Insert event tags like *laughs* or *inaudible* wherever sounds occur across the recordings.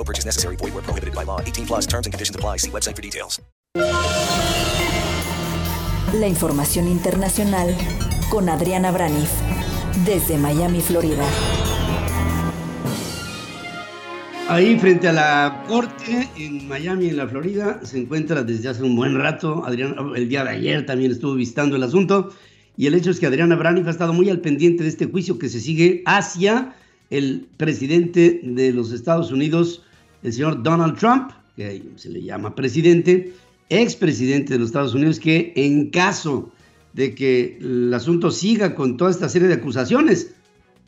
No purchase necessary. Void where prohibited by law. 18 plus terms and conditions apply. See website for details. La información internacional con Adriana Braniff. Desde Miami, Florida. Ahí frente a la corte en Miami, en la Florida, se encuentra desde hace un buen rato. Adrián, el día de ayer también estuvo visitando el asunto. Y el hecho es que Adriana Braniff ha estado muy al pendiente de este juicio que se sigue hacia el presidente de los Estados Unidos, el señor Donald Trump, que se le llama presidente, expresidente de los Estados Unidos, que en caso de que el asunto siga con toda esta serie de acusaciones,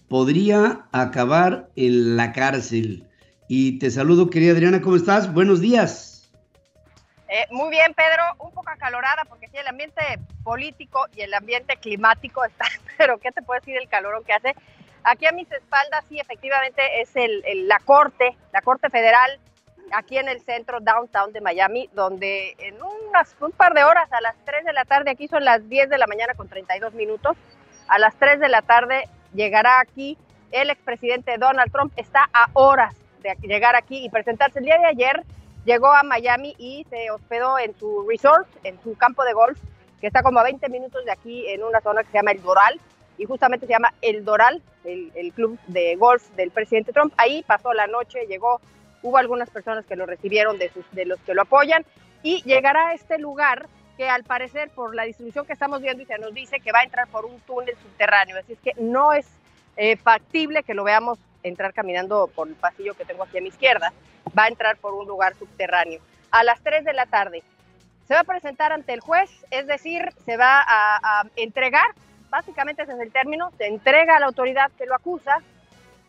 podría acabar en la cárcel. Y te saludo, querida Adriana, ¿cómo estás? Buenos días. Eh, muy bien, Pedro, un poco acalorada porque sí, el ambiente político y el ambiente climático *laughs* está, pero ¿qué te puedo decir el calor que hace? Aquí a mis espaldas, sí, efectivamente es el, el, la Corte, la Corte Federal, aquí en el centro downtown de Miami, donde en unas, un par de horas, a las 3 de la tarde, aquí son las 10 de la mañana con 32 minutos, a las 3 de la tarde llegará aquí el expresidente Donald Trump, está a horas de llegar aquí y presentarse. El día de ayer llegó a Miami y se hospedó en su resort, en su campo de golf, que está como a 20 minutos de aquí en una zona que se llama El Doral, y justamente se llama El Doral, el, club de golf del presidente Trump. Ahí pasó la noche, llegó, hubo algunas personas que lo recibieron de, los que lo apoyan, y llegará a este lugar que al parecer por la distribución que estamos viendo y se nos dice que va a entrar por un túnel subterráneo, así es que no es eh, factible que lo veamos entrar caminando por el pasillo que tengo aquí a mi izquierda, va a entrar por un lugar subterráneo. A las 3 de la tarde se va a presentar ante el juez, es decir, se va a entregar, básicamente ese es el término, se entrega a la autoridad que lo acusa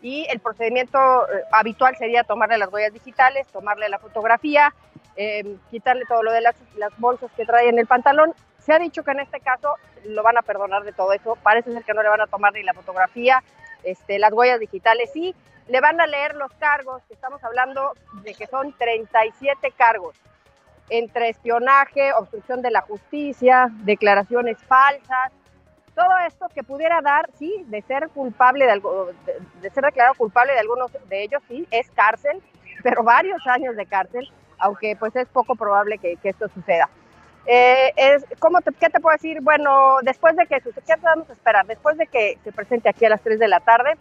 y el procedimiento eh, habitual sería tomarle las huellas digitales, tomarle la fotografía, eh, quitarle todo lo de las, bolsas que trae en el pantalón. Se ha dicho que en este caso lo van a perdonar de todo eso, parece ser que no le van a tomar ni la fotografía, este, las huellas digitales y le van a leer los cargos, que estamos hablando de que son 37 cargos, entre espionaje, obstrucción de la justicia, declaraciones falsas, todo esto que pudiera dar, sí, de ser culpable de algo, de, ser declarado culpable de algunos de ellos, sí, es cárcel, pero varios años de cárcel, aunque pues es poco probable que, esto suceda. Eh, es, ¿cómo ¿Qué te puedo decir? Bueno, después de que suceda, ¿qué podemos esperar? Después de que se presente aquí a las 3 de la tarde,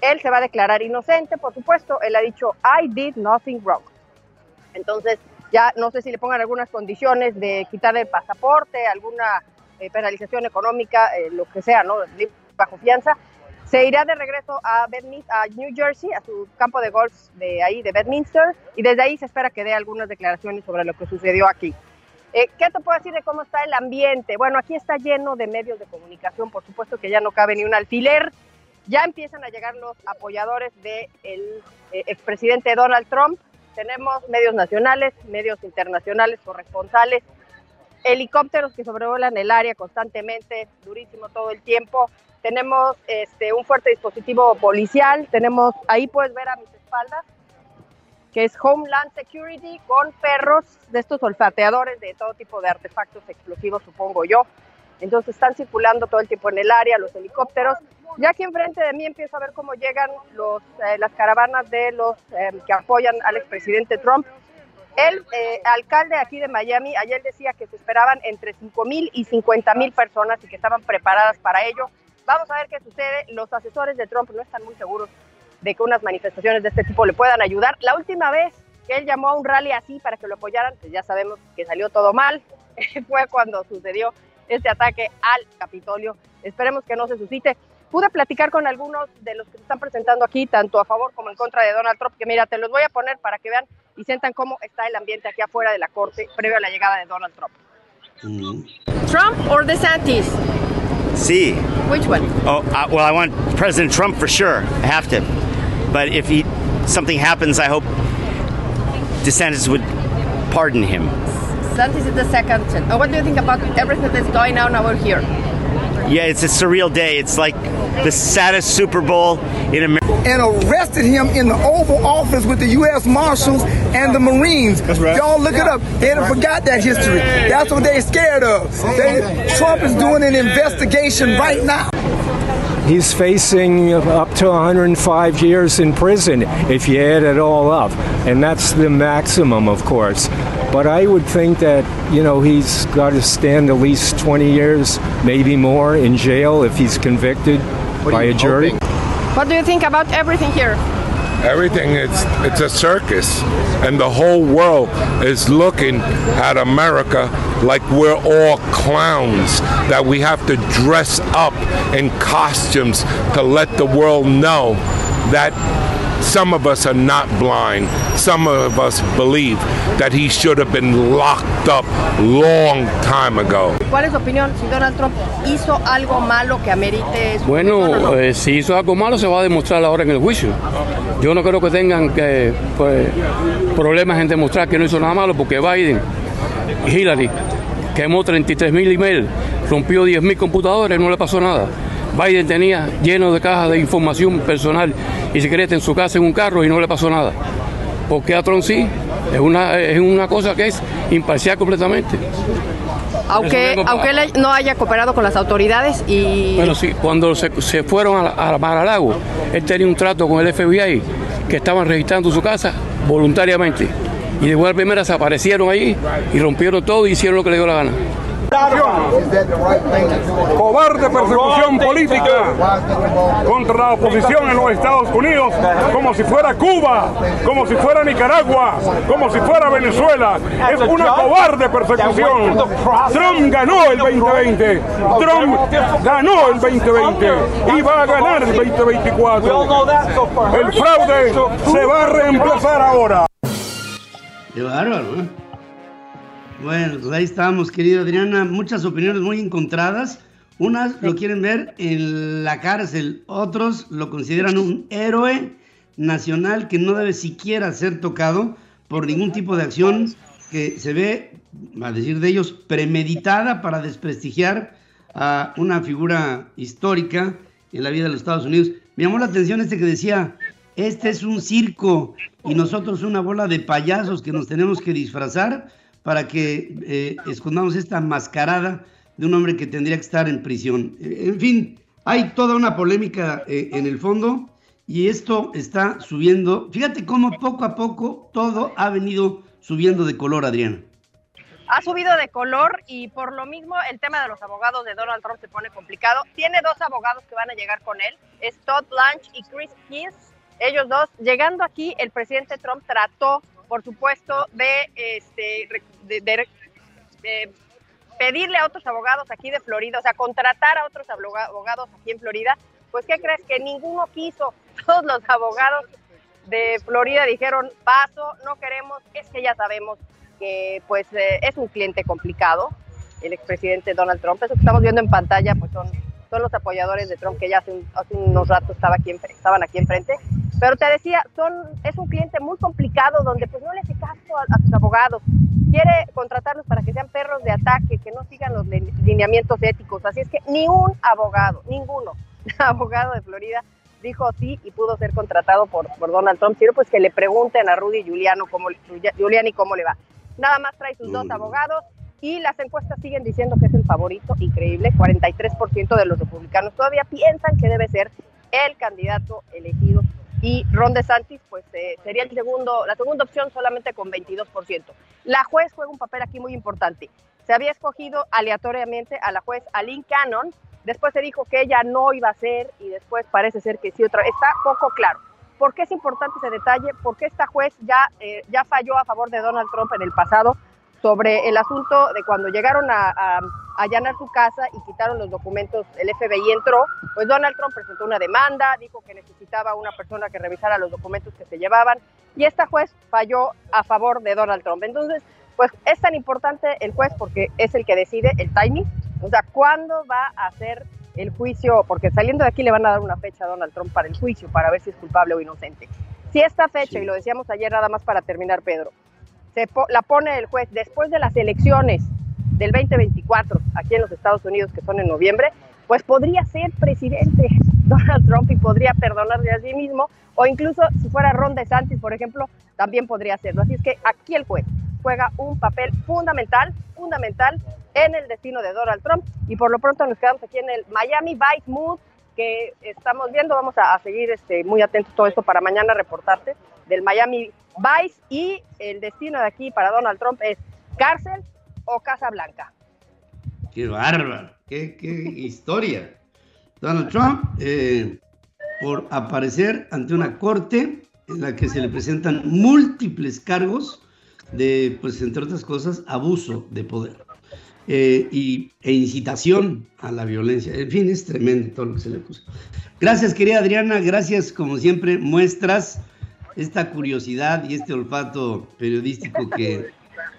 él se va a declarar inocente, por supuesto, él ha dicho, I did nothing wrong. Entonces, ya no sé si le pongan algunas condiciones de quitar el pasaporte, alguna eh, penalización económica, eh, lo que sea, ¿no? Bajo fianza. Se irá de regreso a, a New Jersey, a su campo de golf de ahí, de Bedminster, y desde ahí se espera que dé algunas declaraciones sobre lo que sucedió aquí. Eh, ¿Qué te puedo decir de cómo está el ambiente? Bueno, aquí está lleno de medios de comunicación, por supuesto que ya no cabe ni un alfiler. Ya empiezan a llegar los apoyadores del de eh, expresidente Donald Trump. Tenemos medios nacionales, medios internacionales, corresponsales, helicópteros que sobrevuelan el área constantemente, durísimo todo el tiempo. Tenemos este, un fuerte dispositivo policial. Tenemos, ahí puedes ver a mis espaldas, que es Homeland Security, con perros de estos olfateadores de todo tipo de artefactos explosivos, supongo yo. Entonces están circulando todo el tiempo en el área los helicópteros. Ya aquí enfrente de mí empiezo a ver cómo llegan los, eh, las caravanas de los eh, que apoyan al expresidente Trump. El eh, alcalde aquí de Miami ayer decía que se esperaban entre 5 mil y 50 mil personas y que estaban preparadas para ello. Vamos a ver qué sucede. Los asesores de Trump no están muy seguros de que unas manifestaciones de este tipo le puedan ayudar. La última vez que él llamó a un rally así para que lo apoyaran, pues ya sabemos que salió todo mal. *laughs* Fue cuando sucedió este ataque al Capitolio. Esperemos que no se suscite. Pude platicar con algunos de los que se están presentando aquí, tanto a favor como en contra de Donald Trump, que mira, te los voy a poner para que vean y sientan cómo está el ambiente aquí afuera de la corte previo a la llegada de Donald Trump. Mm. Trump or DeSantis? See. Which one? Oh, uh, well, I want President Trump for sure. I have to. But if he something happens, I hope DeSantis would pardon him. DeSantis is the second. And what do you think about everything that's going on over here? Yeah, it's a surreal day. It's like the saddest Super Bowl in America. and arrested him in the Oval Office with the U.S. Marshals and the Marines. Y'all look it up. They done forgot that history. That's what they scared of. They, Trump is doing an investigation right now. He's facing up to 105 years in prison if you add it all up. And that's the maximum, of course. But I would think that, you know, he's got to stand at least 20 years, maybe more, in jail if he's convicted by a jury. What do you think about everything here? Everything it's it's a circus, and the whole world is looking at America like we're all clowns. That we have to dress up in costumes to let the world know that some of us are not blind. Some of us believe that he should have been locked up long time ago. ¿Cuál es su opinión si Donald Trump hizo algo malo que amerite su Bueno, eh, si hizo algo malo se va a demostrar ahora en el juicio. Yo no creo que tengan que, pues, problemas en demostrar que no hizo nada malo porque Biden, Hillary, quemó 33 mil emails, rompió 10 mil computadores, no le pasó nada. Biden tenía lleno de cajas de información personal y secreta en su casa en un carro y no le pasó nada. Porque a Trump sí, es una, es una cosa que es imparcial completamente. aunque aunque él no haya cooperado con las autoridades y Bueno, sí, cuando se, se fueron a, la- a Mar-a-Lago, él tenía un trato con el FBI que estaban registrando su casa voluntariamente. Y de igual primera se aparecieron allí y rompieron todo y hicieron lo que le dio la gana. Cobarde persecución política contra la oposición en los Estados Unidos, como si fuera Cuba, como si fuera Nicaragua, como si fuera Venezuela. Es una cobarde persecución. Trump ganó el 2020. Trump ganó el 2020 y va a ganar el 2024. El fraude se va a reemplazar ahora. Qué bárbaro, ¿eh? Bueno, pues ahí estamos, querida Adriana. Muchas opiniones muy encontradas. Unas lo quieren ver en la cárcel, otros lo consideran un héroe nacional que no debe siquiera ser tocado por ningún tipo de acción que se ve, a decir de ellos, premeditada para desprestigiar a una figura histórica en la vida de los Estados Unidos. Me llamó la atención este que decía, este es un circo y nosotros una bola de payasos que nos tenemos que disfrazar para que eh, escondamos esta mascarada de un hombre que tendría que estar en prisión. En fin, hay toda una polémica eh, en el fondo y esto está subiendo. Fíjate cómo poco a poco todo ha venido subiendo de color, Adriana. ha subido de color y por lo mismo el tema de los abogados de Donald Trump se pone complicado. Tiene dos abogados que van a llegar con él, es Todd Blanche y Chris Kiss. Ellos dos, llegando aquí, el presidente Trump trató, por supuesto, de, este, de- pedirle a otros abogados aquí de Florida, o sea, contratar a otros aboga- abogados aquí en Florida. Pues, ¿qué crees? Que ninguno quiso. *laughs* Todos los abogados de Florida dijeron, paso, no queremos, es que ya sabemos que pues eh, es un cliente complicado, el expresidente Donald Trump. Eso que estamos viendo en pantalla pues son, son los apoyadores de Trump que ya hace, hace unos ratos estaba aquí estaban aquí enfrente. Pero te decía, son, es un cliente muy complicado donde pues no le hace caso a, a sus abogados. Quiere contratarlos para que sean perros de ataque, que no sigan los li- lineamientos éticos. Así es que ni un abogado, ninguno *laughs* abogado de Florida dijo sí y pudo ser contratado por, por Donald Trump. Quiero pues que le pregunten a Rudy Giuliano cómo, Giuliani cómo le va. Nada más trae sus dos abogados y las encuestas siguen diciendo que es el favorito, increíble, 43% de los republicanos todavía piensan que debe ser el candidato elegido y Ron DeSantis pues eh, sería el segundo, la segunda opción solamente con 22%. La juez juega un papel aquí muy importante. Se había escogido aleatoriamente a la juez Aline Cannon, después se dijo que ella no iba a ser y después parece ser que sí otra. Está poco claro. ¿Por qué es importante ese detalle? Porque esta juez ya, eh, ya falló a favor de Donald Trump en el pasado sobre el asunto de cuando llegaron a, a, allanar su casa y quitaron los documentos, el FBI entró, pues Donald Trump presentó una demanda, dijo que necesitaba una persona que revisara los documentos que se llevaban y esta juez falló a favor de Donald Trump. Entonces, pues es tan importante el juez porque es el que decide el timing, o sea, cuándo va a hacer el juicio, porque saliendo de aquí le van a dar una fecha a Donald Trump para el juicio, para ver si es culpable o inocente. Si esta fecha, y lo decíamos ayer nada más para terminar, Pedro, se la pone el juez después de las elecciones del 2024 aquí en los Estados Unidos, que son en noviembre, pues podría ser presidente *laughs* Donald Trump y podría perdonarle a sí mismo, o incluso si fuera Ron DeSantis, por ejemplo, también podría hacerlo. Así es que aquí el juez juega un papel fundamental, fundamental en el destino de Donald Trump y por lo pronto nos quedamos aquí en el Miami Vice Mood que estamos viendo, vamos a, a seguir este, muy atentos todo esto para mañana reportarte del Miami Vice y el destino de aquí para Donald Trump es cárcel o Casa Blanca. Qué bárbaro, qué, historia. Donald Trump, eh, por aparecer ante una corte en la que se le presentan múltiples cargos de, pues entre otras cosas, abuso de poder eh, y, e incitación a la violencia. En fin, es tremendo todo lo que se le acusa. Gracias, querida Adriana, gracias como siempre, muestras esta curiosidad y este olfato periodístico que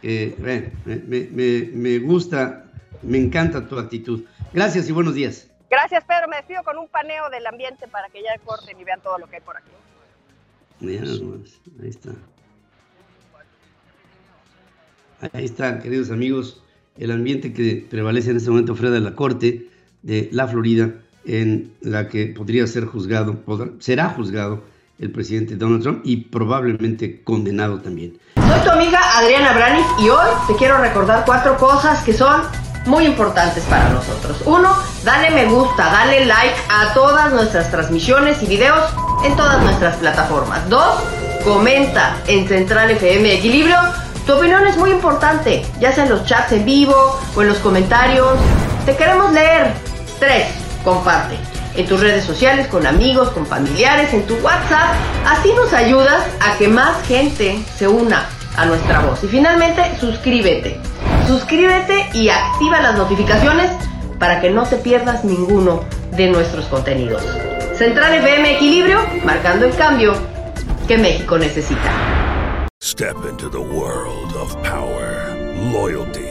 eh, me, me, me, gusta, me encanta tu actitud. Gracias y buenos días. Gracias, Pedro. Me despido con un paneo del ambiente para que ya corten y vean todo lo que hay por aquí. ahí está. Ahí está, queridos amigos, el ambiente que prevalece en este momento fuera de la corte de la Florida, en la que podría ser juzgado, podrá, será juzgado el presidente Donald Trump y probablemente condenado también. Soy tu amiga Adriana Branis y hoy te quiero recordar cuatro cosas que son muy importantes para nosotros. Uno, dale me gusta, dale like a todas nuestras transmisiones y videos en todas nuestras plataformas. Dos, comenta en Central FM Equilibrio tu opinión es muy importante, ya sea en los chats en vivo o en los comentarios. Te queremos leer. 3. Comparte. En tus redes sociales, con amigos, con familiares, en tu WhatsApp. Así nos ayudas a que más gente se una a nuestra voz. Y finalmente, suscríbete. Suscríbete y activa las notificaciones para que no te pierdas ninguno de nuestros contenidos. Central FM Equilibrio, marcando el cambio que México necesita. Step into the world of power, loyalty,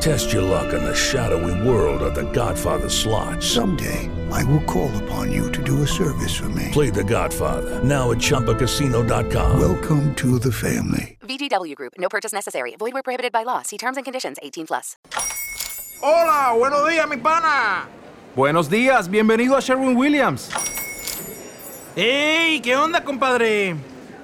Test your luck in the shadowy world of The Godfather slot. Someday, I will call upon you to do a service for me. Play The Godfather now at Choppacasino.com. Welcome to the family. VGW Group. No purchase necessary. Void where prohibited by law. See terms and conditions. 18 plus. Hola, buenos días, mi pana. Buenos días, bienvenido a Sherwin Williams. ¡Ey! ¿Qué onda, compadre?